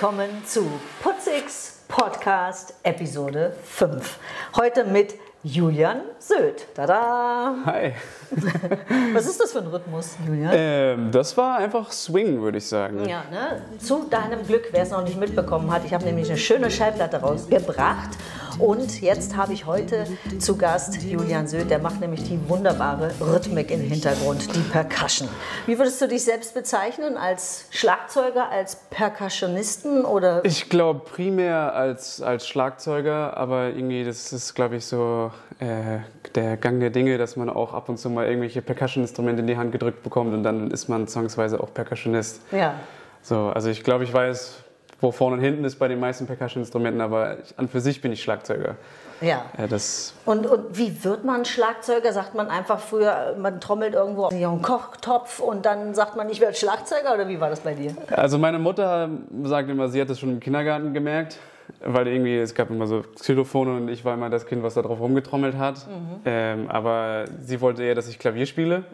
Willkommen zu Putzix Podcast Episode 5. Heute mit Julian Söd. Tada! Hi. Was ist das für ein Rhythmus, Julian? Ähm, das war einfach Swing, würde ich sagen. Ja, ne? Zu deinem Glück, wer es noch nicht mitbekommen hat, ich habe nämlich eine schöne Schallplatte rausgebracht. Und jetzt habe ich heute zu Gast Julian Söd, der macht nämlich die wunderbare Rhythmik im Hintergrund, die Percussion. Wie würdest du dich selbst bezeichnen? Als Schlagzeuger, als Percussionisten oder? Ich glaube primär als, als Schlagzeuger, aber irgendwie das ist, glaube ich, so äh, der Gang der Dinge, dass man auch ab und zu mal irgendwelche Percussion-Instrumente in die Hand gedrückt bekommt und dann ist man zwangsweise auch Percussionist. Ja. So, also ich glaube, ich weiß, wo vorne und hinten ist bei den meisten Percussion-Instrumenten, aber ich, an für sich bin ich Schlagzeuger. Ja. Äh, das, Und, und wie wird man Schlagzeuger? Sagt man einfach früher, man trommelt irgendwo auf einen Kochtopf und dann sagt man, ich werde Schlagzeuger oder wie war das bei dir? also meine Mutter sagt immer, sie hat das schon im Kindergarten gemerkt, weil irgendwie es gab immer so Xylophone und ich war immer das Kind, was da drauf rumgetrommelt hat. Ähm, aber sie wollte eher, dass ich Klavier spiele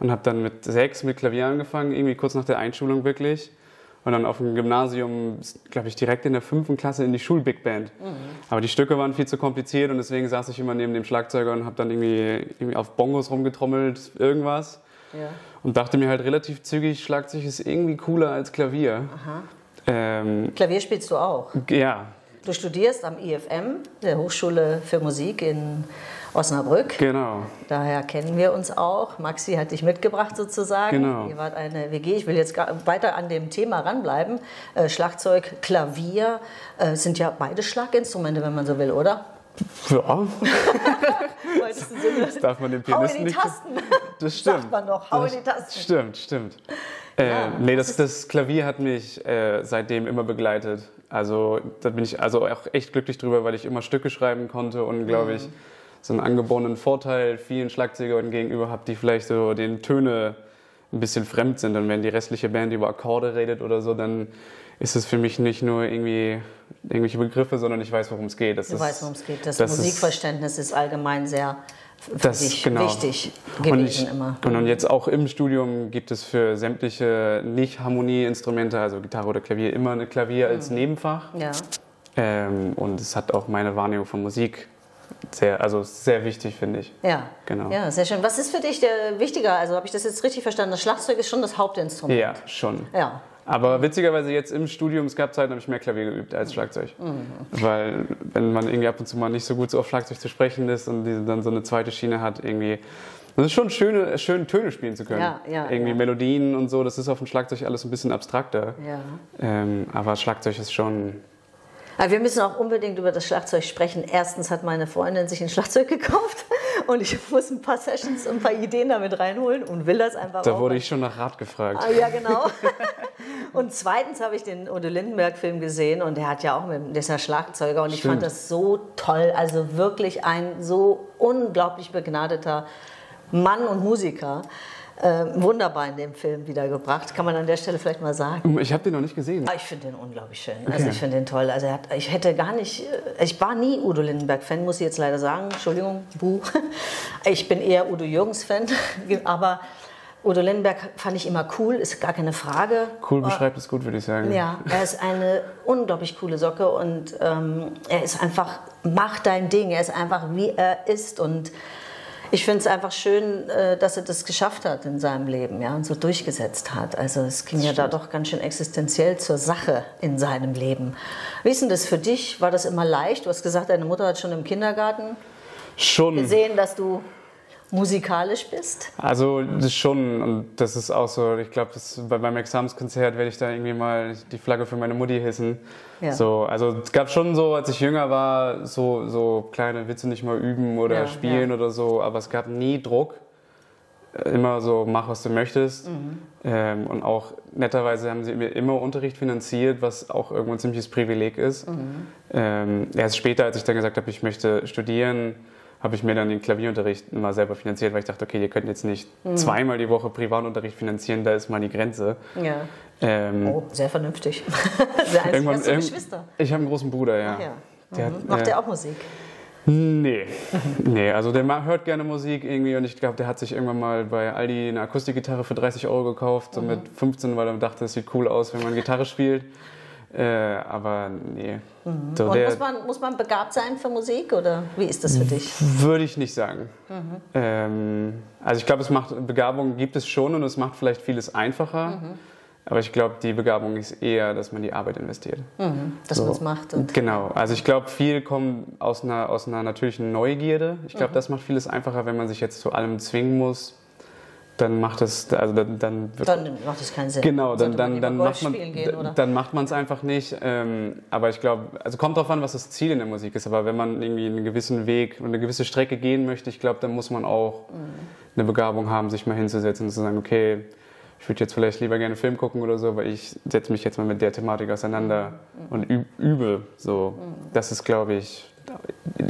und habe dann mit sechs mit Klavier angefangen, irgendwie kurz nach der Einschulung wirklich. Und dann auf dem Gymnasium, glaube ich, direkt in der fünften Klasse in die Schul-Big Band. Aber die Stücke waren viel zu kompliziert und deswegen saß ich immer neben dem Schlagzeuger und habe dann irgendwie, irgendwie auf Bongos rumgetrommelt, irgendwas. Ja. Und dachte mir halt relativ zügig, Schlagzeug ist irgendwie cooler als Klavier. Ähm, Klavier spielst du auch. ja, Du studierst am IFM, der Hochschule für Musik in Osnabrück. genau. Daher kennen wir uns auch. Maxi hat dich mitgebracht sozusagen. Genau. Ihr wart eine WG. Ich will jetzt weiter an dem Thema ranbleiben. Äh, Schlagzeug, Klavier äh, sind ja beide Schlaginstrumente, wenn man so will, oder? Ja, das darf man dem Hau in Pianisten die nicht. Tasten. Das stimmt. Sagt man doch. Hau in die Tasten. Stimmt, stimmt. Äh, Ja, nee, das, das Klavier hat mich äh, seitdem immer begleitet. Also da bin ich also auch echt glücklich drüber, weil ich immer Stücke schreiben konnte und glaube ich so einen angeborenen Vorteil vielen Schlagzeugern gegenüber habe, die vielleicht so den Töne ein bisschen fremd sind. Und wenn die restliche Band über Akkorde redet oder so, dann ist es für mich nicht nur irgendwie irgendwelche Begriffe, sondern ich weiß, worum es geht. Das Du ist- weißt, worum es geht. Das, das ist- Musikverständnis ist allgemein sehr für Das, dich genau. wichtig und, gewesen ich, immer. und und jetzt auch im Studium gibt es für sämtliche Nicht-Harmonie-Instrumente, also Gitarre oder Klavier, immer ein Klavier als Mhm. Nebenfach. Ja. Ähm, und es hat auch meine Wahrnehmung von Musik sehr, also sehr wichtig, finde ich. Ja. Genau. ja, sehr schön. Was ist für dich der wichtiger? Also habe ich das jetzt richtig verstanden? Das Schlagzeug ist schon das Hauptinstrument. Ja, schon. Ja. Aber witzigerweise jetzt im Studium, es gab Zeiten, habe ich mehr Klavier geübt als Schlagzeug. Weil wenn man irgendwie ab und zu mal nicht so gut so auf Schlagzeug zu sprechen ist und dann so eine zweite Schiene hat, irgendwie. Das ist schon schön, schön Töne spielen zu können. Ja, ja, irgendwie ja. Melodien und so, das ist auf dem Schlagzeug alles ein bisschen abstrakter. Ja. Ähm, aber Schlagzeug ist schon. Aber wir müssen auch unbedingt über das Schlagzeug sprechen. Erstens hat meine Freundin sich ein Schlagzeug gekauft und ich muss ein paar Sessions und ein paar Ideen damit reinholen und will das einfach Da auch. wurde ich schon nach Rat gefragt. Ah, ja, genau. Und zweitens habe ich den Udo Lindenberg-Film gesehen und der hat ja auch mit, der ist ja Schlagzeuger und ich Stimmt. fand das so toll. Also wirklich ein so unglaublich begnadeter Mann und Musiker. Äh, wunderbar in dem Film wiedergebracht, kann man an der Stelle vielleicht mal sagen. Ich habe den noch nicht gesehen. Ah, Ich finde den unglaublich schön. Also ich finde den toll. Also er hat, ich hätte gar nicht, äh, ich war nie Udo Lindenberg-Fan, muss ich jetzt leider sagen. Entschuldigung, buh. Ich bin eher Udo Jürgens-Fan, aber Udo Lindenberg fand ich immer cool, ist gar keine Frage. Cool beschreibt es gut, würde ich sagen. Ja, er ist eine unglaublich coole Socke und ähm, er ist einfach, mach dein Ding. Er ist einfach, wie er ist und ich finde es einfach schön, äh, dass er das geschafft hat in seinem Leben ja, und so durchgesetzt hat. Also es ging ja da doch ganz schön existenziell zur Sache in seinem Leben. Wie ist denn das für dich? War das immer leicht? Du hast gesagt, deine Mutter hat schon im Kindergarten Schon. gesehen, dass du musikalisch bist. Also das schon, und das ist auch so, ich glaube, bei meinem Examenskonzert werde ich da irgendwie mal die Flagge für meine Mutti hissen. Ja. So, also es gab schon so, als ich jünger war, so, so kleine Witze nicht mal üben oder Ja, spielen ja. oder so, aber es gab nie Druck. Äh, Immer so, mach was du möchtest. Mhm. Ähm, und auch netterweise haben sie mir immer Unterricht finanziert, was auch irgendwo ein ziemliches Privileg ist. Mhm. Ähm, erst später, als ich dann gesagt habe, ich möchte studieren, habe ich mir dann den Klavierunterricht immer selber finanziert, weil ich dachte, okay, ihr könnt jetzt nicht Mhm. zweimal die Woche Privatunterricht finanzieren, da ist mal die Grenze. Ja. Ähm, Oh, sehr vernünftig. sehr irgendwann, Hast du Geschwister? Ich habe einen großen Bruder, ja. Ja. Mhm. hat, Macht äh, der auch Musik? Nee, nee, also der hört gerne Musik irgendwie und ich glaube, der hat sich irgendwann mal bei Aldi eine Akustikgitarre für 30 Euro gekauft, so mit 15, weil er dachte, es sieht cool aus, wenn man Gitarre spielt. Äh, aber nee, so Und der muss man, muss man begabt sein für Musik oder wie ist das für dich? würde ich nicht sagen. Ähm, also ich glaube, es macht Begabung gibt es schon und es macht vielleicht vieles einfacher. Aber ich glaube, die Begabung ist eher, dass man die Arbeit investiert. Dass man es macht. Genau, also ich glaube, viel kommt aus einer, aus einer natürlichen Neugierde. Ich glaube, das macht vieles einfacher, wenn man sich jetzt zu allem zwingen muss. Dann macht es, also dann, dann dann macht es keinen Sinn. Genau, dann, dann, dann macht man gehen, dann macht man es einfach nicht. Ähm, aber ich glaube, also kommt drauf an, was das Ziel in der Musik ist. Aber wenn man irgendwie einen gewissen Weg und eine gewisse Strecke gehen möchte, ich glaube, dann muss man auch Mhm. eine Begabung haben, sich mal hinzusetzen und zu sagen, okay, ich würde jetzt vielleicht lieber gerne einen Film gucken oder so, aber ich setze mich jetzt mal mit der Thematik auseinander Mhm. und üb übe. So, das ist, glaube ich,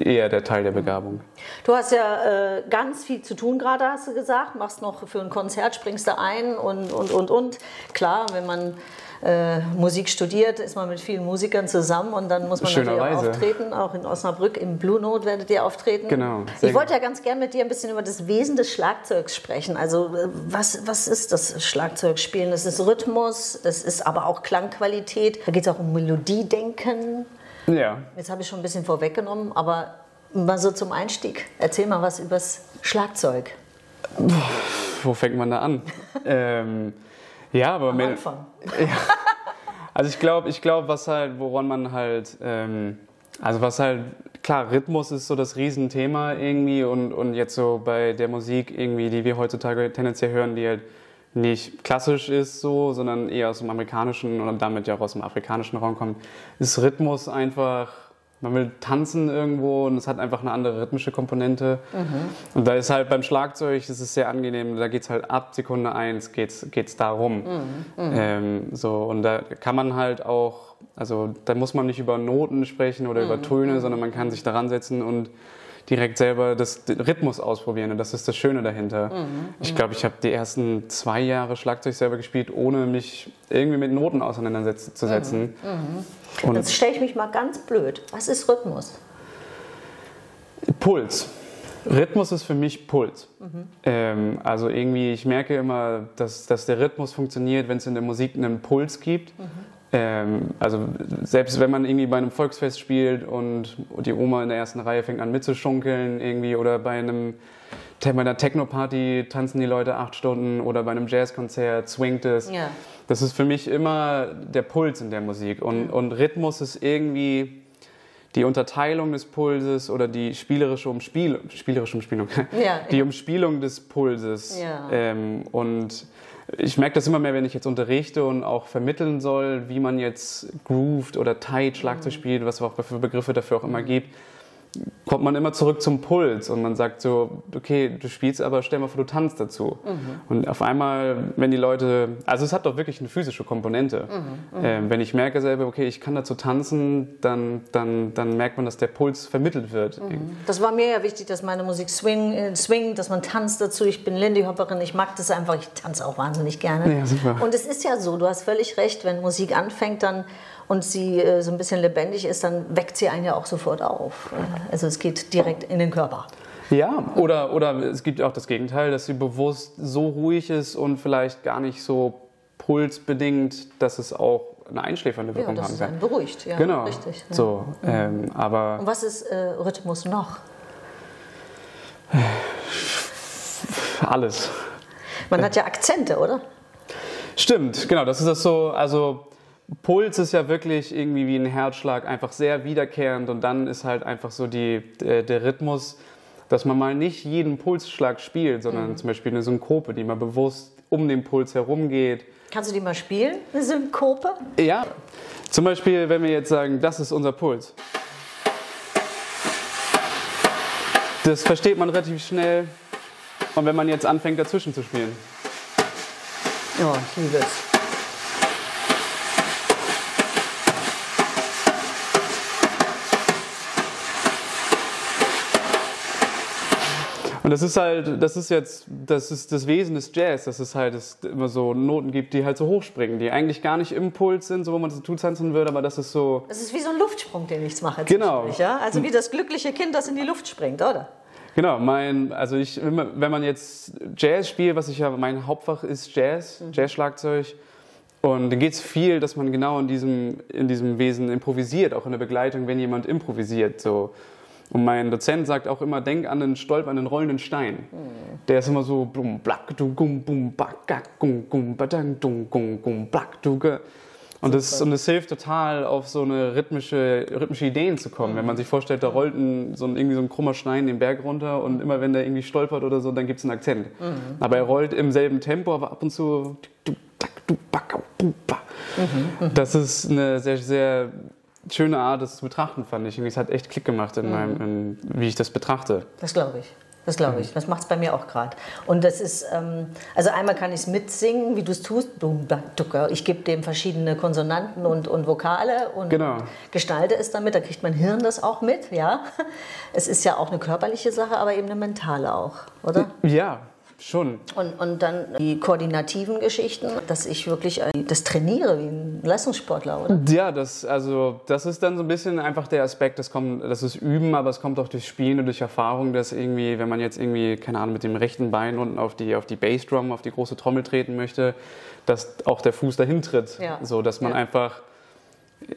eher der Teil der Begabung. Du hast ja äh, ganz viel zu tun gerade, hast du gesagt. Machst noch für ein Konzert, springst da ein und, und, und, und. Klar, wenn man äh, Musik studiert, ist man mit vielen Musikern zusammen und dann muss man natürlich auch auftreten. Auch in Osnabrück im Blue Note werdet ihr auftreten. Genau, Ich wollte ja ganz gern mit dir ein bisschen über das Wesen des Schlagzeugs sprechen. Also äh, was, was ist das Schlagzeugspielen? Das ist Rhythmus, das ist aber auch Klangqualität. Da geht es auch um Melodiedenken. Ja, Jetzt habe ich schon ein bisschen vorweggenommen, aber mal so zum Einstieg. Erzähl mal was übers Schlagzeug. wo fängt man da an? ähm, ja, aber Am Mel- Anfang. Also ich glaube, ich glaube, was halt, woran man halt, ähm, also was halt, klar, Rhythmus ist so das Riesenthema irgendwie und, und jetzt so bei der Musik irgendwie, die wir heutzutage tendenziell hören, die halt nicht klassisch ist so, sondern eher aus dem amerikanischen und damit ja auch aus dem afrikanischen Raum kommt, ist Rhythmus einfach, man will tanzen irgendwo und es hat einfach eine andere rhythmische Komponente. Und da ist halt beim Schlagzeug, das ist sehr angenehm, da geht es halt ab Sekunde eins geht's, geht's darum. Ähm, so, und da kann man halt auch, also da muss man nicht über Noten sprechen oder über Töne, sondern man kann sich daran setzen und direkt selber das den Rhythmus ausprobieren und das ist das Schöne dahinter. Ich glaube, ich habe die ersten zwei Jahre Schlagzeug selber gespielt, ohne mich irgendwie mit Noten auseinanderzusetzen. Und Jetzt stelle ich mich mal ganz blöd. Was ist Rhythmus? Puls. Rhythmus ist für mich Puls. Ähm, also irgendwie, ich merke immer, dass, dass der Rhythmus funktioniert, wenn es in der Musik einen Puls gibt. Ähm, also selbst wenn man irgendwie bei einem Volksfest spielt und die Oma in der ersten Reihe fängt an mitzuschunkeln irgendwie oder bei einem bei einer Techno-Party tanzen die Leute acht Stunden oder bei einem Jazzkonzert swingt es. Ja. Das ist für mich immer der Puls in der Musik. Und, und Rhythmus ist irgendwie die Unterteilung des Pulses oder die spielerische Umspielung, spielerische Umspielung, Ja, die. Umspielung des Pulses. Ja. Ähm, und ich merke das immer mehr, wenn ich jetzt unterrichte und auch vermitteln soll, wie man jetzt grooved oder tight Schlagzeug spielt, was es auch für Begriffe dafür auch immer gibt kommt man immer zurück zum Puls und man sagt so, okay, du spielst, aber stell mal vor, du tanzt dazu. Und auf einmal, wenn die Leute, also es hat doch wirklich eine physische Komponente. Ähm, wenn ich merke selber, okay, ich kann dazu tanzen, dann, dann, dann merkt man, dass der Puls vermittelt wird. Das war mir ja wichtig, dass meine Musik swing, äh, swingt, dass man tanzt dazu. Ich bin Lindy Hopperin, ich mag das einfach, ich tanze auch wahnsinnig gerne. Ja, super. Und es ist ja so, du hast völlig recht, wenn Musik anfängt dann und sie äh, so ein bisschen lebendig ist, dann weckt sie einen ja auch sofort auf. Also es geht direkt in den Körper. Ja, oder, oder es gibt auch das Gegenteil, dass sie bewusst so ruhig ist und vielleicht gar nicht so pulsbedingt, dass es auch eine einschläfernde Ja, Wirkung das haben kann. beruhigt. Ja, Genau. Richtig. Ja. So, ähm, aber Und was ist äh, Rhythmus noch? alles. Man hat ja Akzente, oder? Stimmt, genau, das ist das so, also Puls ist ja wirklich irgendwie wie ein Herzschlag, einfach sehr wiederkehrend und dann ist halt einfach so die, der, der Rhythmus, dass man mal nicht jeden Pulsschlag spielt, sondern zum Beispiel eine Synkope, die mal bewusst um den Puls herum geht. Kannst du die mal spielen, eine Synkope? Ja, zum Beispiel, wenn wir jetzt sagen, das ist unser Puls. Das versteht man relativ schnell. Und wenn man jetzt anfängt, dazwischen zu spielen. Ja, ich liebe es. Das ist halt, das ist jetzt, das ist das Wesen des Jazz, dass es halt es immer so Noten gibt, die halt so hochspringen, die eigentlich gar nicht im Puls sind, so wo man so tanzen würde, aber das ist so. Es ist wie so ein Luftsprung, den ich mache. Genau. Ja? Also wie das glückliche Kind, das in die Luft springt, oder? Genau, mein, also ich, wenn man jetzt Jazz spielt, was ich ja, mein Hauptfach ist Jazz, mhm. Jazz-Schlagzeug. Und dann geht es viel, dass man genau in diesem, in diesem Wesen improvisiert, auch in der Begleitung, wenn jemand improvisiert. So. Und mein Dozent sagt auch immer, denk an den stolpernden, rollenden Stein. Mhm. Der ist immer so, bum, black, du, gum, bum, back, gum, gum, badang, dum, gum, gum, black, du, und es, und es hilft total, auf so eine rhythmische, rhythmische Ideen zu kommen. Mhm. Wenn man sich vorstellt, da rollt ein, so ein, irgendwie so ein krummer Stein den Berg runter und immer wenn der irgendwie stolpert oder so, dann gibt es einen Akzent. Mhm. Aber er rollt im selben Tempo, aber ab und zu. Das ist eine sehr, sehr schöne Art, das zu betrachten, fand ich. Es hat echt Klick gemacht, in meinem, in, wie ich das betrachte. Das glaube ich. Das glaube ich. Das macht es bei mir auch gerade. Und das ist, ähm, also einmal kann ich es mitsingen, wie du es tust. Ich gebe dem verschiedene Konsonanten und, und Vokale und genau. gestalte es damit. Da kriegt mein Hirn das auch mit, ja. Es ist ja auch eine körperliche Sache, aber eben eine mentale auch, oder? Ja, Schon. Und, und dann die koordinativen Geschichten, dass ich wirklich äh, das trainiere wie ein Leistungssportler, oder? Ja, das, also, das ist dann so ein bisschen einfach der Aspekt, das, kommt, das ist Üben, aber es kommt auch durch Spielen und durch Erfahrung, dass irgendwie, wenn man jetzt irgendwie, keine Ahnung, mit dem rechten Bein unten auf die, auf die Bassdrum, auf die große Trommel treten möchte, dass auch der Fuß dahin tritt. Ja. So, dass man ja. einfach,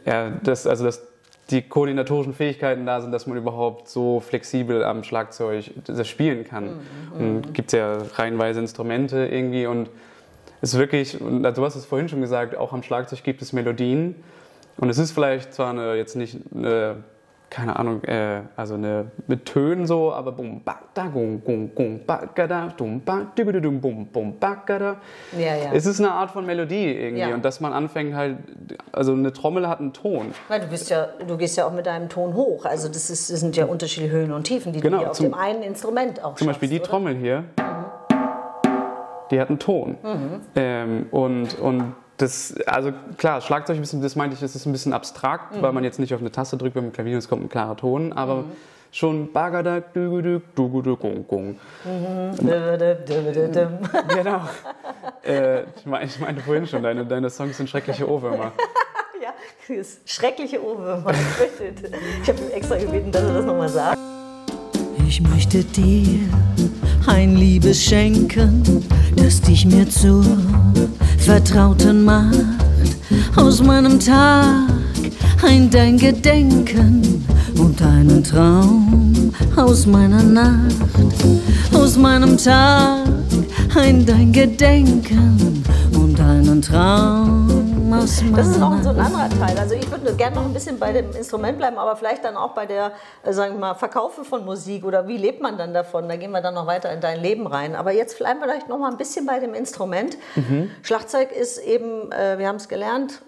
ja, das, also das die koordinatorischen Fähigkeiten da sind, dass man überhaupt so flexibel am Schlagzeug das spielen kann. Mhm. Und gibt es ja reihenweise Instrumente irgendwie und es ist wirklich, und du hast es vorhin schon gesagt, auch am Schlagzeug gibt es Melodien. Und es ist vielleicht zwar eine, jetzt nicht eine keine Ahnung, äh, also eine mit Tönen so, aber bum da ba ga da dum ba dum bum bum da. Ja, ja. Es ist eine Art von Melodie irgendwie ja. und dass man anfängt halt, also eine Trommel hat einen Ton. Weil du bist ja, du gehst ja auch mit deinem Ton hoch, also das, ist, das sind ja unterschiedliche Höhen und Tiefen, die genau, du auf zum, dem einen Instrument auch Zum schaffst, Beispiel die oder? Trommel hier, mhm. die hat einen Ton mhm. ähm, und und das, also klar, Schlagzeug, das meinte ich, das ist ein bisschen abstrakt, mhm. weil man jetzt nicht auf eine Taste drückt beim Klavier und es kommt ein klarer Ton, aber mhm. schon Bagadak, Dügudük, Dugudük, Gung, Gung. Mhm. genau. äh, ich, meine, ich meinte vorhin schon, deine, deine Songs sind schreckliche Ohrwürmer. ja, schreckliche Ohrwürmer. Ich habe ihm extra gebeten, dass er das nochmal sagt. Ich möchte dir ein Liebes schenken, das dich mir zur Vertrauten macht. Aus meinem Tag ein dein Gedenken und einen Traum aus meiner Nacht. Aus meinem Tag ein dein Gedenken und einen Traum das ist noch so ein anderer Teil. Also ich würde gerne noch ein bisschen bei dem Instrument bleiben, aber vielleicht dann auch bei der, äh, sagen wir mal, Verkaufe von Musik oder wie lebt man dann davon? Da gehen wir dann noch weiter in dein Leben rein. Aber jetzt bleiben wir vielleicht noch mal ein bisschen bei dem Instrument. Mhm. Schlagzeug ist eben, äh, wir haben es gelernt,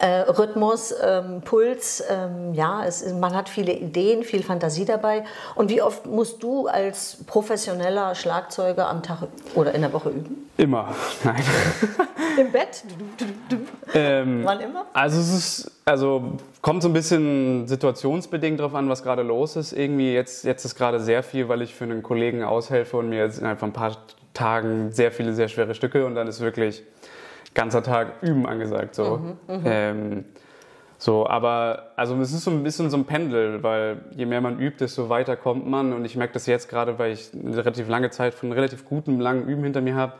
äh, Rhythmus, ähm, Puls, ähm, ja, es, man hat viele Ideen, viel Fantasie dabei. Und wie oft musst du als professioneller Schlagzeuger am Tag oder in der Woche üben? Immer, nein. Im Bett? Ähm, Wann immer? Also es ist, also kommt so ein bisschen situationsbedingt darauf an, was gerade los ist. Irgendwie jetzt, jetzt ist gerade sehr viel, weil ich für einen Kollegen aushelfe und mir jetzt innerhalb von ein paar Tagen sehr viele, sehr schwere Stücke und dann ist wirklich ganzer Tag Üben angesagt. So. Mhm, mhm, ähm, so, aber also es ist so ein bisschen so ein Pendel, weil je mehr man übt, desto weiter kommt man. Und ich merke das jetzt gerade, weil ich eine relativ lange Zeit von relativ gutem, langen Üben hinter mir habe,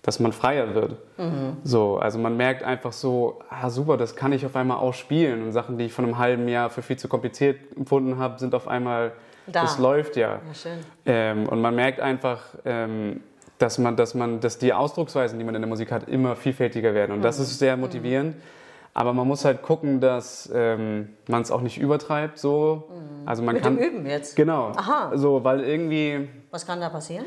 dass man freier wird. Mhm. So, also man merkt einfach so, ah super, das kann ich auf einmal auch spielen. Und Sachen, die ich von einem halben Jahr für viel zu kompliziert empfunden habe, sind auf einmal, da. das läuft ja. ja ähm, und man merkt einfach, ähm, dass man, dass man, dass die Ausdrucksweisen, die man in der Musik hat, immer vielfältiger werden. Und das mhm. ist sehr motivierend. Aber man muss halt gucken, dass ähm, man es auch nicht übertreibt. So. Mhm. Also man Mit kann, dem Üben jetzt? Genau. Aha. So, weil irgendwie. Was kann da passieren?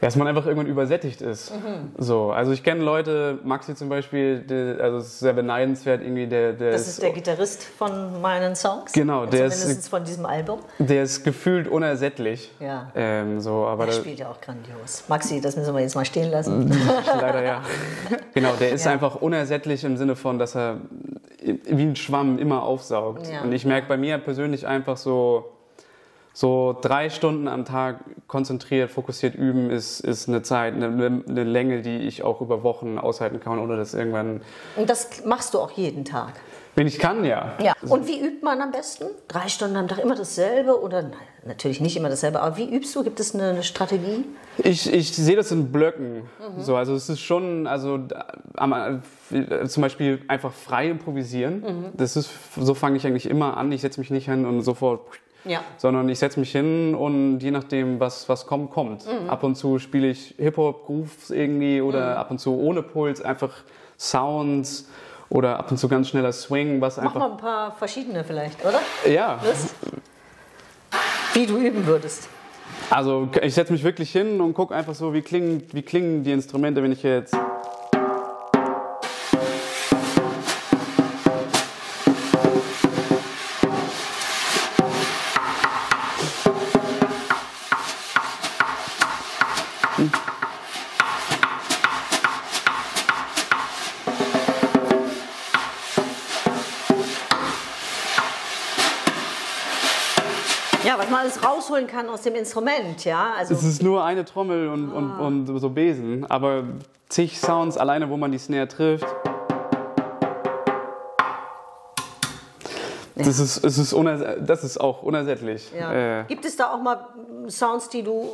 Dass man einfach irgendwann übersättigt ist. Mhm. So, also ich kenne Leute, Maxi zum Beispiel, der, also es ist sehr beneidenswert irgendwie, der, der Das ist, ist der Gitarrist von meinen Songs. Genau, der Zumindest ist von diesem Album. Der ist gefühlt unersättlich. Ja. Ähm, so, aber der spielt ja auch grandios. Maxi, das müssen wir jetzt mal stehen lassen. Leider ja. Genau, der ist ja. einfach unersättlich im Sinne von, dass er wie ein Schwamm immer aufsaugt. Ja. Und ich merke bei mir persönlich einfach so so drei Stunden am Tag konzentriert, fokussiert üben ist, ist eine Zeit, eine, eine Länge, die ich auch über Wochen aushalten kann, ohne dass irgendwann. Und das machst du auch jeden Tag. Wenn ich kann, ja. Ja. Und wie übt man am besten? Drei Stunden am Tag immer dasselbe oder nein, natürlich nicht immer dasselbe, aber wie übst du? Gibt es eine Strategie? Ich, ich sehe das in Blöcken. So, also es ist schon, also am, zum Beispiel einfach frei improvisieren. Das ist, so fange ich eigentlich immer an. Ich setze mich nicht hin und sofort Ja. sondern ich setze mich hin und je nachdem, was, was kommt, kommt. Ab und zu spiele ich Hip-Hop, Grooves irgendwie oder ab und zu ohne Puls, einfach Sounds oder ab und zu ganz schneller Swing, was Mach einfach. mal ein paar verschiedene vielleicht, oder? Ja, Lust? Wie du üben würdest. also ich setze mich wirklich hin und gucke einfach so, wie klingen, wie klingen die Instrumente, wenn ich jetzt. Ja, was man alles rausholen kann aus dem Instrument, ja. Also Es ist nur eine Trommel und, und, und so Besen, aber zig Sounds alleine, wo man die Snare trifft. Das ist, es ist das ist auch unersättlich. ja. Äh, Gibt es da auch mal Sounds, die du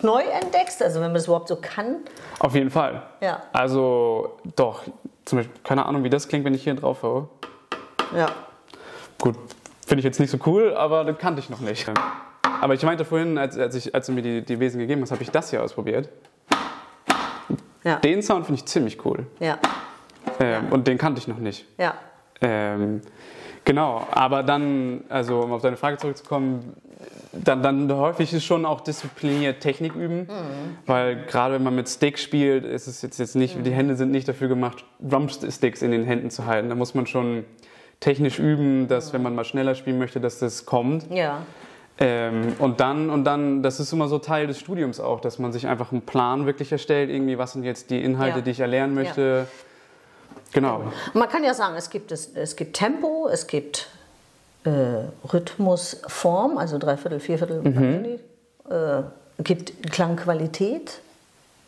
neu entdeckst? Also wenn man das überhaupt so kann? auf jeden Fall. Ja. Also doch, zum Beispiel, keine Ahnung, wie das klingt, wenn ich hier drauf haue. Ja. Gut, finde ich jetzt nicht so cool, aber das kannte ich noch nicht. Aber ich meinte vorhin, als, als, ich, als du mir die, die Wesen gegeben hast, habe ich das hier ausprobiert. Ja. Den Sound finde ich ziemlich cool. Ja. Ähm, Und den kannte ich noch nicht. Ja. Ähm, genau, aber dann, also um auf deine Frage zurückzukommen, dann, dann häufig ist schon auch diszipliniert Technik üben, weil gerade wenn man mit Stick spielt, ist es jetzt, jetzt nicht, die Hände sind nicht dafür gemacht, Drumsticks in den Händen zu halten. Da muss man schon technisch üben, dass wenn man mal schneller spielen möchte, dass das kommt. Ja. Ähm, und dann, und dann, das ist immer so Teil des Studiums auch, dass man sich einfach einen Plan wirklich erstellt, irgendwie, was sind jetzt die Inhalte, Ja. die ich erlernen möchte. Genau. Und man kann ja sagen, es gibt, es, es gibt Tempo, es gibt äh, Rhythmus, Form, also Dreiviertel, Vierviertel, Mhm. äh, gibt Klangqualität.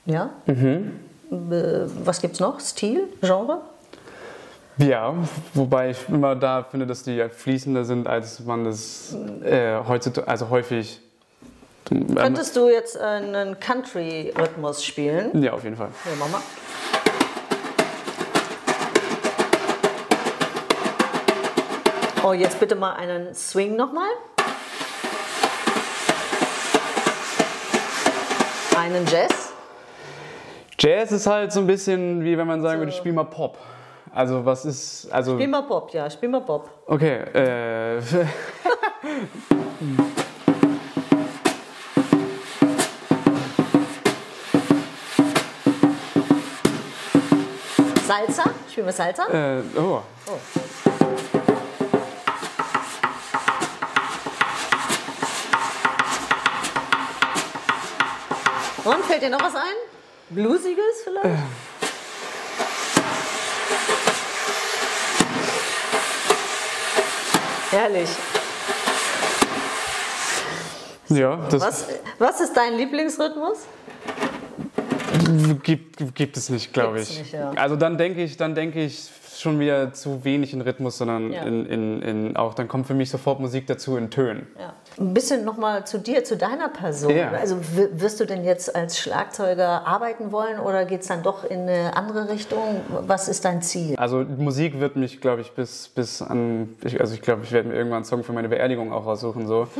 Ja. Mhm. Äh, was gibt's noch? Stil, Genre? Ja, wobei ich immer da finde, dass die fließender sind, als man das äh, heutzutage, also häufig. Ähm, Könntest du jetzt einen Country-Rhythmus spielen? ja, auf jeden Fall. Ja, mach mal. Oh, jetzt bitte mal einen Swing nochmal. Einen Jazz. Jazz ist halt so ein bisschen wie wenn man sagen würde, spiel mal Pop. Also was ist, also Spiel mal Bob, ja, spiel mal Bob. okay, äh, Salsa, spielen wir Salsa? äh, oh, Und fällt dir noch was ein? Bluesiges vielleicht? Herrlich. ja, das Was, was ist dein Lieblingsrhythmus? gibt, gibt es nicht, glaube ich. nicht, ja. Also dann denke ich, dann denke ich schon wieder zu wenig in Rhythmus, sondern Ja. in, in, in auch dann kommt für mich sofort Musik dazu in Tönen. Ja. Ein bisschen nochmal zu dir, zu deiner Person. Ja. Also wirst du denn jetzt als Schlagzeuger arbeiten wollen oder geht es dann doch in eine andere Richtung? Was ist dein Ziel? Also Musik wird mich, glaube ich, bis, bis an, ich, also ich glaube, ich werde mir irgendwann einen Song für meine Beerdigung auch raussuchen. So.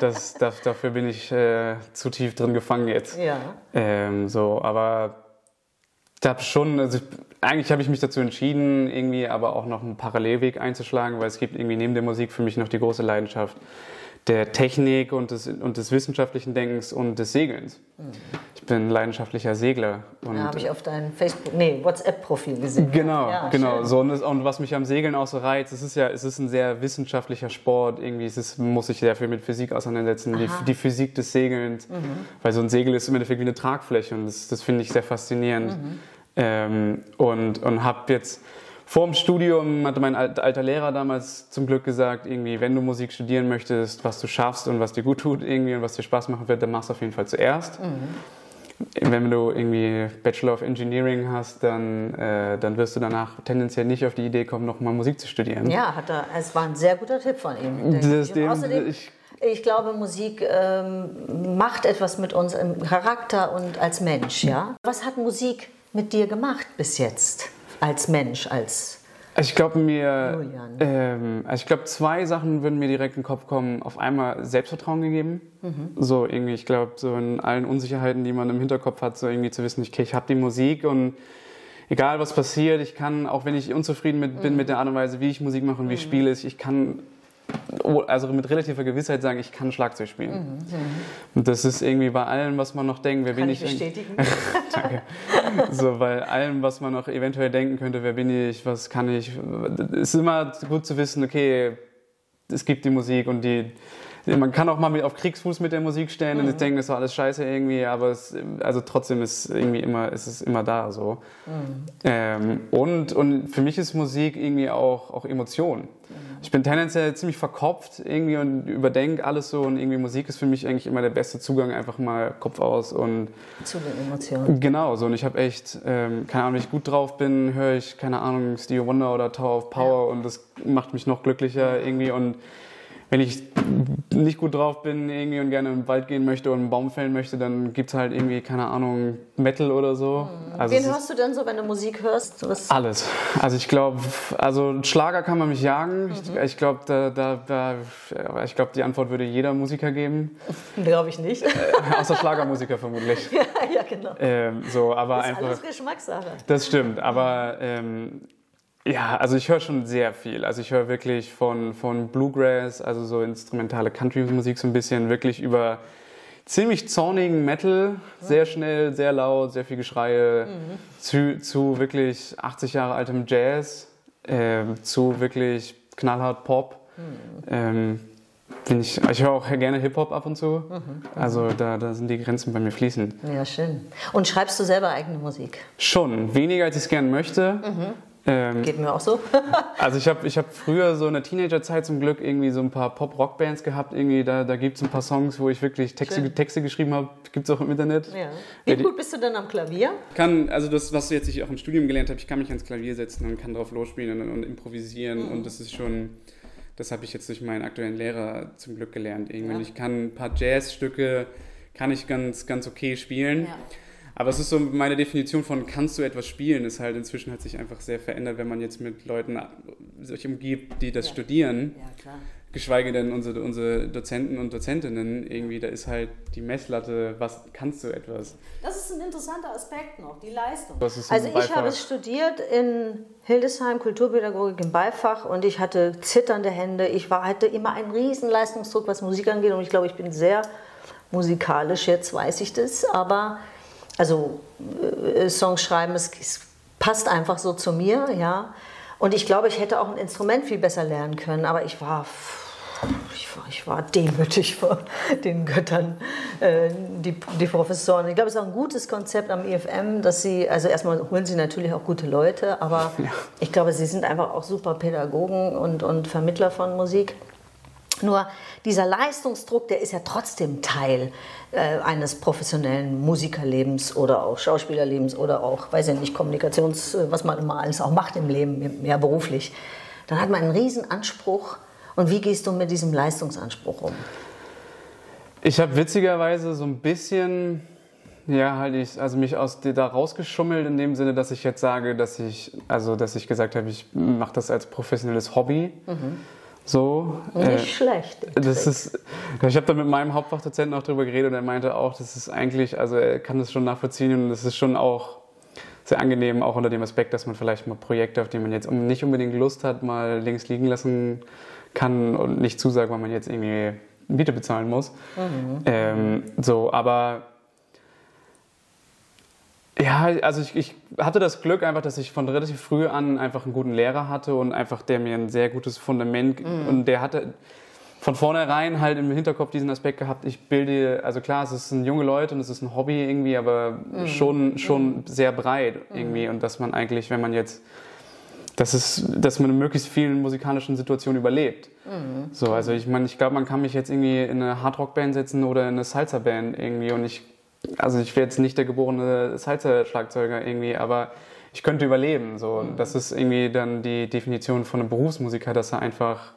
Das, da, dafür bin ich äh, zu tief drin gefangen jetzt. Ja. Ähm, so, aber ich habe schon, also ich, eigentlich habe ich mich dazu entschieden, irgendwie aber auch noch einen Parallelweg einzuschlagen, weil es gibt irgendwie neben der Musik für mich noch die große Leidenschaft der Technik und des, und des wissenschaftlichen Denkens und des Segelns. Ich bin leidenschaftlicher Segler. Und, Da habe ich auf deinem Facebook, nee, WhatsApp-Profil gesehen. Genau, Ja, genau. schön. So, und, das, und was mich am Segeln auch so reizt, es ist ja, es ist ein sehr wissenschaftlicher Sport. Irgendwie es ist, muss sich sehr viel mit Physik auseinandersetzen, die, die Physik des Segelns. Mhm. Weil so ein Segel ist im Endeffekt wie eine Tragfläche und das, das finde ich sehr faszinierend. Mhm. Ähm, und und habe jetzt vor dem Studium hatte mein al- alter Lehrer damals zum Glück gesagt, irgendwie, wenn du Musik studieren möchtest, was du schaffst und was dir gut tut irgendwie und was dir Spaß machen wird, dann machst du auf jeden Fall zuerst. Wenn du irgendwie Bachelor of Engineering hast, dann, äh, dann wirst du danach tendenziell nicht auf die Idee kommen, nochmal Musik zu studieren. Ja, hat er, es war ein sehr guter Tipp von ihm. Das dem- außerdem, ich- ich, glaube, Musik ähm, macht etwas mit uns im Charakter und als Mensch. Ja? Was hat Musik mit dir gemacht bis jetzt? Als Mensch, als Also ich glaube mir, ähm, also ich glaube zwei Sachen würden mir direkt in den Kopf kommen. Auf einmal Selbstvertrauen gegeben, so irgendwie, ich glaube so in allen Unsicherheiten, die man im Hinterkopf hat, so irgendwie zu wissen, okay, ich habe die Musik und egal was passiert, ich kann, auch wenn ich unzufrieden mit, bin mit der Art und Weise, wie ich Musik mache und wie ich spiele, ich kann also mit relativer Gewissheit sagen, ich kann Schlagzeug spielen. Und das ist irgendwie bei allem, was man noch denkt, wer kann bin ich ich? bestätigen. Danke. So, bei allem, was man noch eventuell denken könnte, wer bin ich, was kann ich, es ist immer gut zu wissen, okay, es gibt die Musik und die, man kann auch mal mit auf Kriegsfuß mit der Musik stehen und denken, das war alles scheiße irgendwie, aber es, also trotzdem ist irgendwie immer, ist es immer da so. Ähm, und, und für mich ist Musik irgendwie auch, auch Emotion. Ich bin tendenziell ziemlich verkopft irgendwie und überdenke alles so und irgendwie Musik ist für mich eigentlich immer der beste Zugang, einfach mal Kopf aus und Zu den Emotionen. Genau, so und ich habe echt, ähm, keine Ahnung, wenn ich gut drauf bin, höre ich, keine Ahnung, Stevie Wonder oder Tower of Power und das macht mich noch glücklicher irgendwie und wenn ich nicht gut drauf bin irgendwie und gerne im Wald gehen möchte und einen Baum fällen möchte, dann gibt es halt irgendwie, keine Ahnung, Metal oder so. Also es Wen hörst du denn so, wenn du Musik hörst? Was? alles. Also ich glaube, also Schlager kann man mich jagen. Ich, ich glaube, da, da, da, ich glaube, die Antwort würde jeder Musiker geben, Glaube ich nicht. außer Schlagermusiker vermutlich. ja, genau. Ähm, so, aber Das ist einfach. alles Geschmackssache. Das stimmt, aber ähm, ja, also ich höre schon sehr viel. Also ich höre wirklich von, von Bluegrass, also so instrumentale Country-Musik so ein bisschen, wirklich über ziemlich zornigen Metal, sehr schnell, sehr laut, sehr viel Geschreie, zu, zu wirklich 80 Jahre altem Jazz, ähm, zu wirklich knallhart Pop. Ähm, bin ich, ich höre auch gerne Hip-Hop ab und zu. Also da, da sind die Grenzen bei mir fließend. Ja, schön. Und schreibst du selber eigene Musik? Schon, weniger als ich es gerne möchte. Ähm, Geht mir auch so. also ich habe ich hab früher so in der Teenagerzeit zum Glück irgendwie so ein paar Pop-Rock-Bands gehabt. Irgendwie da, da gibt es ein paar Songs, wo ich wirklich Texte, Schön. Texte geschrieben habe. Gibt es auch im Internet. Ja. Wie gut bist du denn am Klavier? kann, also das, was jetzt ich auch im Studium gelernt habe, ich kann mich ans Klavier setzen und kann drauf losspielen und, und improvisieren und das ist schon, das habe ich jetzt durch meinen aktuellen Lehrer zum Glück gelernt. Irgendwie. Ja. Und Ich kann ein paar Jazzstücke, kann ich ganz, ganz okay spielen. Ja. Aber es ist so meine Definition von kannst du etwas spielen, ist halt inzwischen hat sich einfach sehr verändert, wenn man jetzt mit Leuten sich umgibt, die das Ja. studieren. Ja, klar. Geschweige denn unsere, unsere Dozenten und Dozentinnen irgendwie, da ist halt die Messlatte, was kannst du etwas? Das ist ein interessanter Aspekt noch, die Leistung. Was ist Also ich habe studiert in Hildesheim Kulturpädagogik im Beifach und ich hatte zitternde Hände. Ich war, hatte immer einen riesen Leistungsdruck, was Musik angeht und ich glaube, ich bin sehr musikalisch, jetzt weiß ich das, aber also äh, Songs schreiben, es, es passt einfach so zu mir, ja. Und ich glaube, ich hätte auch ein Instrument viel besser lernen können, aber ich war ich war, ich war demütig vor den Göttern, äh, die, die Professoren. Ich glaube, es ist auch ein gutes Konzept am IFM, dass sie, also erstmal holen sie natürlich auch gute Leute, aber ich glaube, sie sind einfach auch super Pädagogen und, und Vermittler von Musik. Nur dieser Leistungsdruck, der ist ja trotzdem Teil äh, eines professionellen Musikerlebens oder auch Schauspielerlebens oder auch, weiß ich nicht, Kommunikations, äh, was man immer alles auch macht im Leben, ja beruflich. Dann hat man einen riesen Anspruch. Und wie gehst du mit diesem Leistungsanspruch um? Ich habe witzigerweise so ein bisschen, ja, halt ich, also mich aus da rausgeschummelt in dem Sinne, dass ich jetzt sage, dass ich, also dass ich gesagt habe, ich mache das als professionelles Hobby. So. Nicht äh, schlecht. das ist, ich habe da mit meinem Hauptfachdozenten auch drüber geredet und er meinte auch, das ist eigentlich, also er kann das schon nachvollziehen und das ist schon auch sehr angenehm, auch unter dem Aspekt, dass man vielleicht mal Projekte, auf die man jetzt nicht unbedingt Lust hat, mal links liegen lassen kann und nicht zusagt, weil man jetzt irgendwie Miete bezahlen muss. Ähm, so, aber ja, also ich, ich hatte das Glück einfach, dass ich von relativ früh an einfach einen guten Lehrer hatte und einfach der mir ein sehr gutes Fundament und der hatte von vornherein halt im Hinterkopf diesen Aspekt gehabt, ich bilde, also klar, es sind junge Leute und es ist ein Hobby irgendwie, aber schon, schon sehr breit irgendwie und dass man eigentlich, wenn man jetzt das ist, dass man in möglichst vielen musikalischen Situationen überlebt. So, also ich meine, ich glaube, man kann mich jetzt irgendwie in eine Hardrock-Band setzen oder in eine Salsa-Band irgendwie und ich, also ich wäre jetzt nicht der geborene Salsa-Schlagzeuger irgendwie, aber ich könnte überleben. So, das ist irgendwie dann die Definition von einem Berufsmusiker, dass er einfach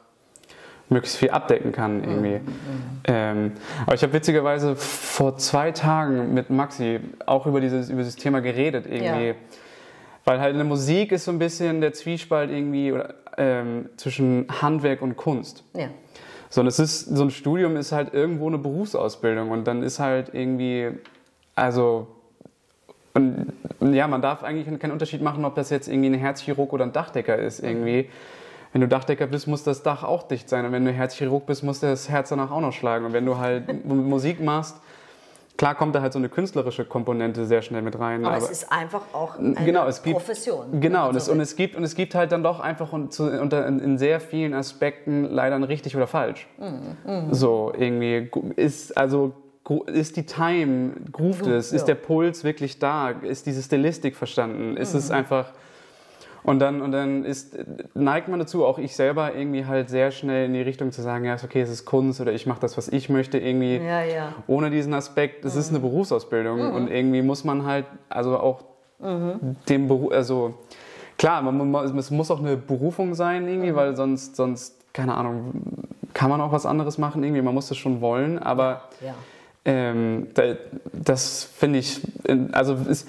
möglichst viel abdecken kann irgendwie. Ähm, aber ich habe witzigerweise vor zwei Tagen mit Maxi auch über dieses, über dieses Thema geredet irgendwie. Ja. Weil halt in der Musik ist so ein bisschen der Zwiespalt irgendwie oder, ähm, zwischen Handwerk und Kunst. Ja. So, und es ist, so ein Studium ist halt irgendwo eine Berufsausbildung und dann ist halt irgendwie, also, und, und ja, man darf eigentlich keinen Unterschied machen, ob das jetzt irgendwie ein Herzchirurg oder ein Dachdecker ist irgendwie. Wenn du Dachdecker bist, muss das Dach auch dicht sein und wenn du Herzchirurg bist, muss das Herz danach auch noch schlagen und wenn du halt Musik machst, klar kommt da halt so eine künstlerische Komponente sehr schnell mit rein. Aber, es ist einfach auch eine genau, gibt, Profession. Genau, und es, und, es gibt, und es gibt halt dann doch einfach unter, in, sehr vielen Aspekten leider ein richtig oder falsch. Mhm, So, irgendwie ist, also ist die Time, groovt es, ist der Puls wirklich da, ist diese Stilistik verstanden, ist Mhm. es einfach... Und dann, und dann ist, neigt man dazu, auch ich selber irgendwie halt sehr schnell in die Richtung zu sagen, ja, ist okay, es ist Kunst oder ich mache das, was ich möchte, irgendwie Ja, ja. ohne diesen Aspekt, es ist eine Berufsausbildung und irgendwie muss man halt, also auch dem Beruf, also klar, man, man, es muss auch eine Berufung sein irgendwie, weil sonst, sonst, keine Ahnung, kann man auch was anderes machen irgendwie, man muss das schon wollen, aber Ja. Ähm, da, das finde ich, also es,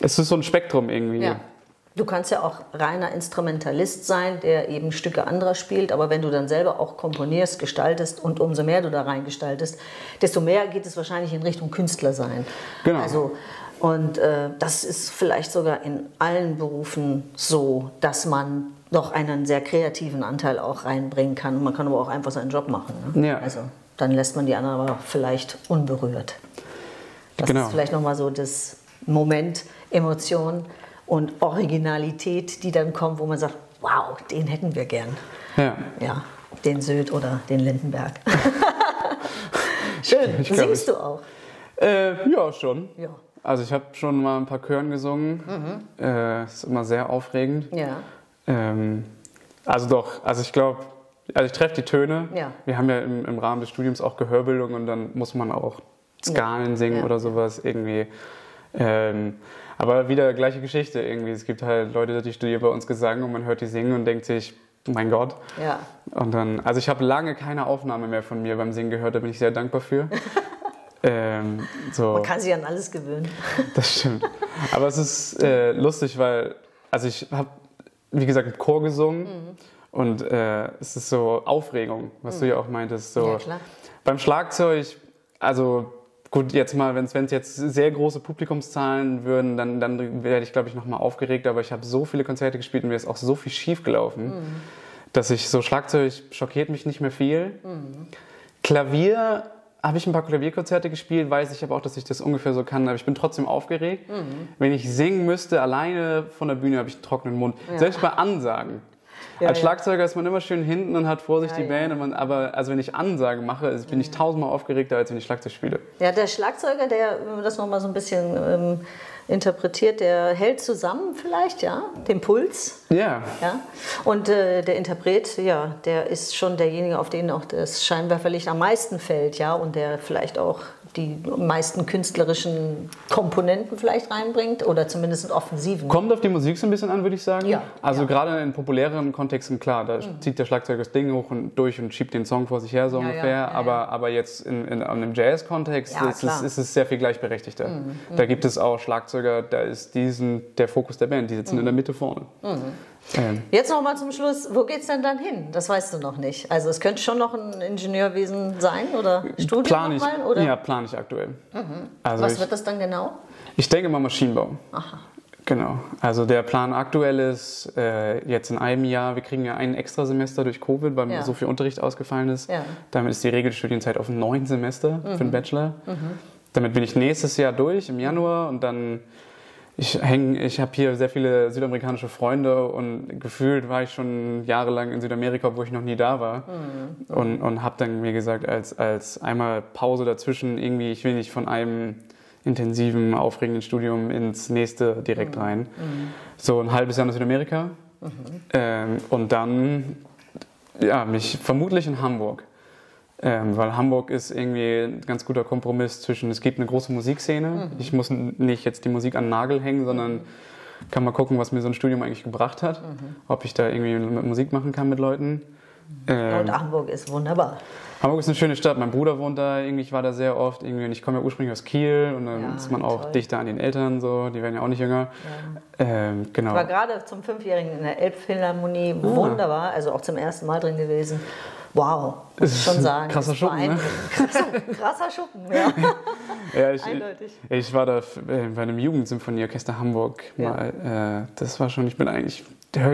es ist so ein Spektrum irgendwie. Ja. Du kannst ja auch reiner Instrumentalist sein, der eben Stücke anderer spielt, aber wenn du dann selber auch komponierst, gestaltest und umso mehr du da reingestaltest, desto mehr geht es wahrscheinlich in Richtung Künstler sein. Genau. Also, und äh, das ist vielleicht sogar in allen Berufen so, dass man noch einen sehr kreativen Anteil auch reinbringen kann. Man kann aber auch einfach seinen Job machen. Ne? Ja. Also dann lässt man die anderen aber vielleicht unberührt. Das Genau. ist vielleicht nochmal so das Moment, Emotion und Originalität, die dann kommt, wo man sagt, wow, den hätten wir gern. Ja. Ja, den Süd oder den Lindenberg. Schön. Ich glaub, Singst ich- du auch? Äh, ja, schon. Ja. Also ich habe schon mal ein paar Chören gesungen. Äh, ist immer sehr aufregend. Ja. Ähm, also doch, also ich glaube, also ich treffe die Töne. Ja. Wir haben ja im, im Rahmen des Studiums auch Gehörbildung und dann muss man auch Skalen singen Ja. oder sowas irgendwie. Ähm, aber wieder gleiche Geschichte irgendwie. Es gibt halt Leute, die studieren bei uns Gesang und man hört die singen und denkt sich, mein Gott. Ja. Und dann, also ich habe lange keine Aufnahme mehr von mir beim Singen gehört, da bin ich sehr dankbar für. ähm, so. Man kann sich an alles gewöhnen. Das stimmt. Aber es ist äh, lustig, weil, also ich habe, wie gesagt, im Chor gesungen Mhm. Und äh, es ist so Aufregung, was du ja auch meintest. So. Ja, klar. Beim Schlagzeug, also gut, jetzt mal, wenn es jetzt sehr große Publikumszahlen würden, dann, dann werde ich, glaube ich, nochmal aufgeregt, aber ich habe so viele Konzerte gespielt und mir ist auch so viel schief gelaufen, Mhm. dass ich so Schlagzeug schockiert mich nicht mehr viel. Mhm. Klavier habe ich ein paar Klavierkonzerte gespielt, weiß ich aber auch, dass ich das ungefähr so kann, aber ich bin trotzdem aufgeregt. Mhm. Wenn ich singen müsste, alleine von der Bühne habe ich einen trockenen Mund. Selbst bei Ansagen. Ja, Als. Schlagzeuger ist man immer schön hinten und hat vor sich die. Band, man, aber also wenn ich Ansagen mache, ist- bin ich tausendmal aufgeregter, als wenn ich Schlagzeug spiele. Ja, der Schlagzeuger, der, wenn man das nochmal so ein bisschen ähm, interpretiert, der hält zusammen vielleicht, ja, den Puls. Ja, Ja? Und äh, der Interpret, ja, der ist schon derjenige, auf den auch das Scheinwerferlicht am meisten fällt, ja, und der vielleicht auch die meisten künstlerischen Komponenten vielleicht reinbringt oder zumindest offensiven. kommt auf die Musik so ein bisschen an, würde ich sagen. Ja, Also ja. Mhm. gerade in populäreren Kontexten, klar, da zieht der Schlagzeuger das Ding hoch und durch und schiebt den Song vor sich her, so Ja, ungefähr. aber, aber jetzt in, in, in einem Jazz-Kontext Ja, ist. Mhm, ist es sehr viel gleichberechtigter. Da gibt es auch Schlagzeuger, da ist diesen der Fokus der Band, die sitzen in Mhm. der Mitte vorne. Ähm, Jetzt noch mal zum Schluss, wo geht's denn dann hin? Das weißt du noch nicht. Also es könnte schon noch ein Ingenieurwesen sein oder Studium plan ich, nochmal? Oder Mhm. ja, plane ich aktuell. Also was ich, wird das dann genau? ich denke mal Maschinenbau. Genau. Also der Plan aktuell ist äh, jetzt in einem Jahr, wir kriegen ja ein Extrasemester durch Covid, weil Ja. so viel Unterricht ausgefallen ist. Ja. Mhm. Damit ist die Regelstudienzeit auf neun Semester für den Bachelor. Damit bin ich nächstes Jahr durch im Januar und dann ich häng, ich habe hier sehr viele südamerikanische Freunde und gefühlt war ich schon jahrelang in Südamerika, wo ich noch nie da war. Und, und habe dann mir gesagt, als, als einmal Pause dazwischen, irgendwie, ich will nicht von einem intensiven, aufregenden Studium ins nächste direkt rein. So ein halbes Jahr nach Südamerika Ähm, und dann, ja, mich vermutlich in Hamburg. Ähm, weil Hamburg ist irgendwie ein ganz guter Kompromiss zwischen, es gibt eine große Musikszene. Ich muss nicht jetzt die Musik an den Nagel hängen, sondern kann mal gucken, was mir so ein Studium eigentlich gebracht hat. Ob ich da irgendwie Musik machen kann mit Leuten. Ähm, Und Hamburg ist wunderbar. Hamburg ist eine schöne Stadt. Mein Bruder wohnt da. Irgendwie, ich war da sehr oft. Irgendwie, und ich komme ja ursprünglich aus Kiel und dann Ja, ist man auch toll. dichter an den Eltern. So, die werden ja auch nicht jünger. Ähm, genau. Ich war gerade zum Fünfjährigen in der Elbphilharmonie. Wunderbar. Also auch zum ersten Mal drin gewesen. Wow, muss ich schon sagen. Krasser Das ist Schuppen, ne? Krasser, krasser Schuppen, ja. Ja, ich, Eindeutig. Ich war da äh, bei einem Jugendsymphonieorchester Hamburg Ja. mal. Äh, das war schon, ich bin eigentlich,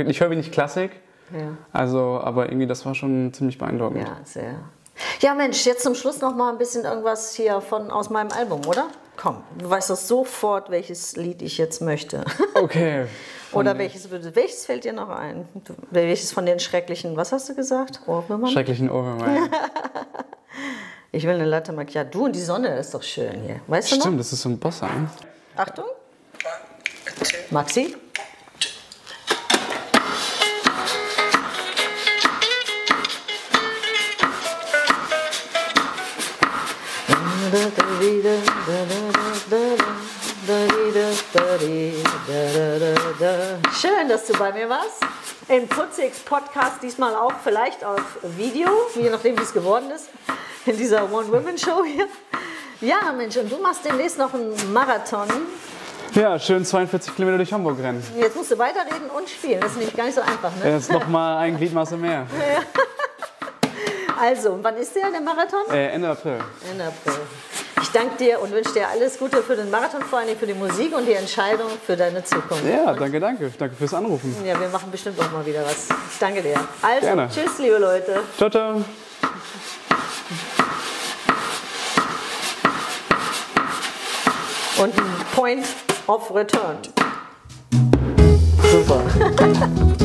ich höre wenig Klassik, Ja. also, aber irgendwie das war schon ziemlich beeindruckend. Ja, sehr. Ja, Mensch, jetzt zum Schluss noch mal ein bisschen irgendwas hier von, aus meinem Album, oder? Komm, du weißt doch sofort, welches Lied ich jetzt möchte. Okay. Oder welches, welches fällt dir noch ein? Du- Welches von den schrecklichen, was hast du gesagt? Ohrwürmern? Schrecklichen Ohrwürmer. Ich will eine Latte Macchiato. Du und die Sonne ist doch schön hier. Weißt du noch? Stimmt, das ist so ein Bossa. Ne? Achtung. Maxi? Schön, dass du bei mir warst. Im Putzix Podcast diesmal auch vielleicht auf Video, je nachdem wie es geworden ist, in dieser One-Women-Show hier. Ja, Mensch, und du machst demnächst noch einen Marathon. Ja, schön 42 Kilometer durch Hamburg rennen. Jetzt musst du weiterreden und spielen. Das ist nämlich gar nicht so einfach. Ne? Das ist nochmal ein Gliedmaße mehr. Also, wann ist der, der Marathon? Äh, Ende April. Ende April. Ich danke dir und wünsche dir alles Gute für den Marathon, vor allem für die Musik und die Entscheidung für deine Zukunft. Ja, danke, danke. Danke fürs Anrufen. Ja, wir machen bestimmt auch mal wieder was. Ich danke dir. Also, Gerne. tschüss, liebe Leute. Ciao, ciao. Und ein Point of Return. Super.